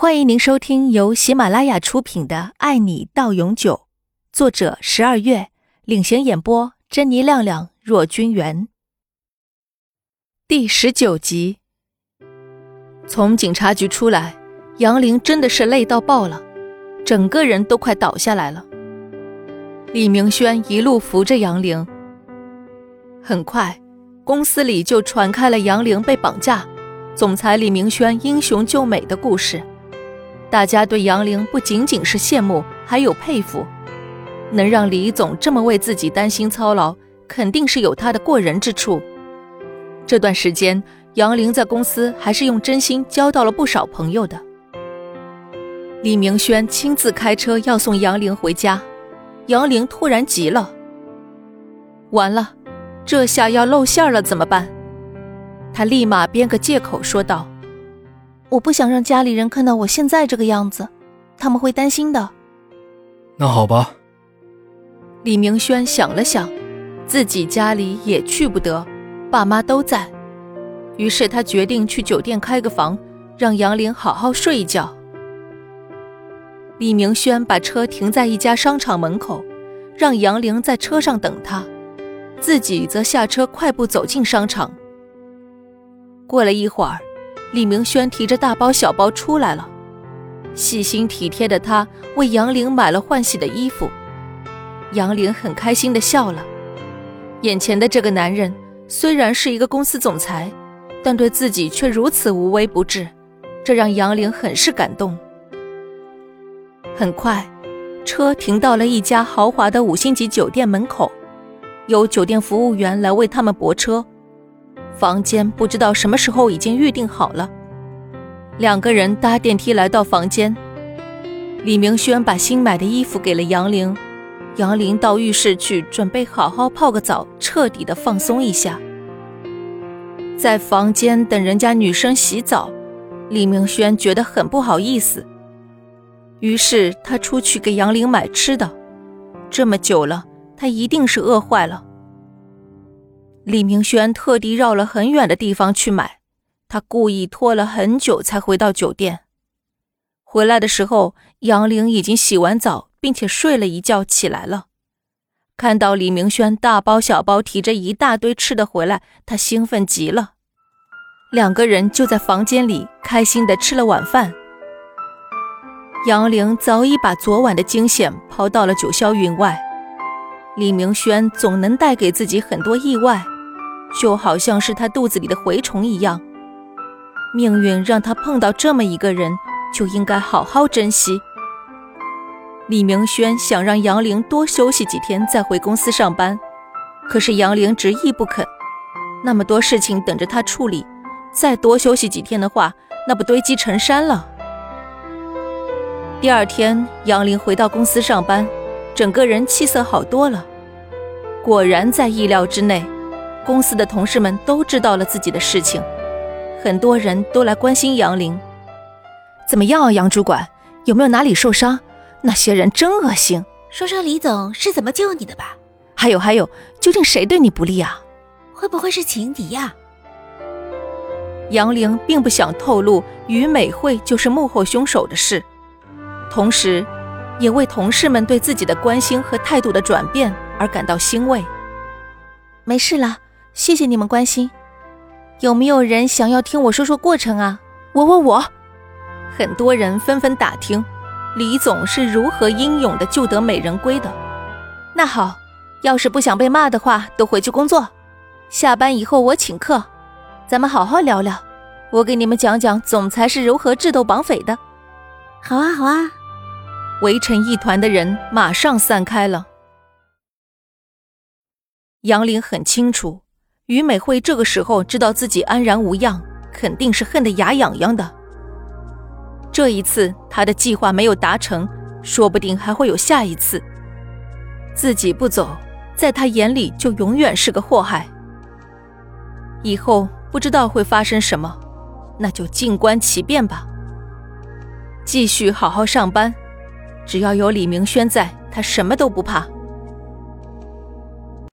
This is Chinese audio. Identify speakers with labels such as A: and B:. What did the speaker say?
A: 欢迎您收听由喜马拉雅出品的《爱你到永久》，作者十二月领衔演播，珍妮、亮亮、若君元。第十九集，从警察局出来，杨玲真的是累到爆了，整个人都快倒下来了。李明轩一路扶着杨玲，很快，公司里就传开了杨玲被绑架，总裁李明轩英雄救美的故事。大家对杨玲不仅仅是羡慕，还有佩服。能让李总这么为自己担心操劳，肯定是有他的过人之处。这段时间，杨玲在公司还是用真心交到了不少朋友的。李明轩亲自开车要送杨玲回家，杨玲突然急了：“完了，这下要露馅了，怎么办？”他立马编个借口说道。我不想让家里人看到我现在这个样子，他们会担心的。
B: 那好吧。
A: 李明轩想了想，自己家里也去不得，爸妈都在，于是他决定去酒店开个房，让杨玲好好睡一觉。李明轩把车停在一家商场门口，让杨玲在车上等他，自己则下车快步走进商场。过了一会儿。李明轩提着大包小包出来了，细心体贴的他为杨玲买了换洗的衣服，杨玲很开心的笑了。眼前的这个男人虽然是一个公司总裁，但对自己却如此无微不至，这让杨玲很是感动。很快，车停到了一家豪华的五星级酒店门口，有酒店服务员来为他们泊车。房间不知道什么时候已经预定好了，两个人搭电梯来到房间。李明轩把新买的衣服给了杨玲，杨玲到浴室去准备好好泡个澡，彻底的放松一下。在房间等人家女生洗澡，李明轩觉得很不好意思，于是他出去给杨玲买吃的。这么久了，他一定是饿坏了。李明轩特地绕了很远的地方去买，他故意拖了很久才回到酒店。回来的时候，杨玲已经洗完澡，并且睡了一觉起来了。看到李明轩大包小包提着一大堆吃的回来，他兴奋极了。两个人就在房间里开心的吃了晚饭。杨玲早已把昨晚的惊险抛到了九霄云外。李明轩总能带给自己很多意外，就好像是他肚子里的蛔虫一样。命运让他碰到这么一个人，就应该好好珍惜。李明轩想让杨玲多休息几天再回公司上班，可是杨玲执意不肯。那么多事情等着他处理，再多休息几天的话，那不堆积成山了。第二天，杨玲回到公司上班。整个人气色好多了，果然在意料之内。公司的同事们都知道了自己的事情，很多人都来关心杨玲。怎么样啊，杨主管，有没有哪里受伤？那些人真恶心。
C: 说说李总是怎么救你的吧。
A: 还有还有，究竟谁对你不利啊？
C: 会不会是情敌呀？
A: 杨玲并不想透露于美惠就是幕后凶手的事，同时。也为同事们对自己的关心和态度的转变而感到欣慰。没事了，谢谢你们关心。有没有人想要听我说说过程啊？我我我，很多人纷纷打听李总是如何英勇的救得美人归的。那好，要是不想被骂的话，都回去工作。下班以后我请客，咱们好好聊聊。我给你们讲讲总裁是如何智斗绑匪的。
C: 好啊，好啊。
A: 围成一团的人马上散开了。杨玲很清楚，于美惠这个时候知道自己安然无恙，肯定是恨得牙痒痒的。这一次他的计划没有达成，说不定还会有下一次。自己不走，在他眼里就永远是个祸害。以后不知道会发生什么，那就静观其变吧。继续好好上班。只要有李明轩在，他什么都不怕。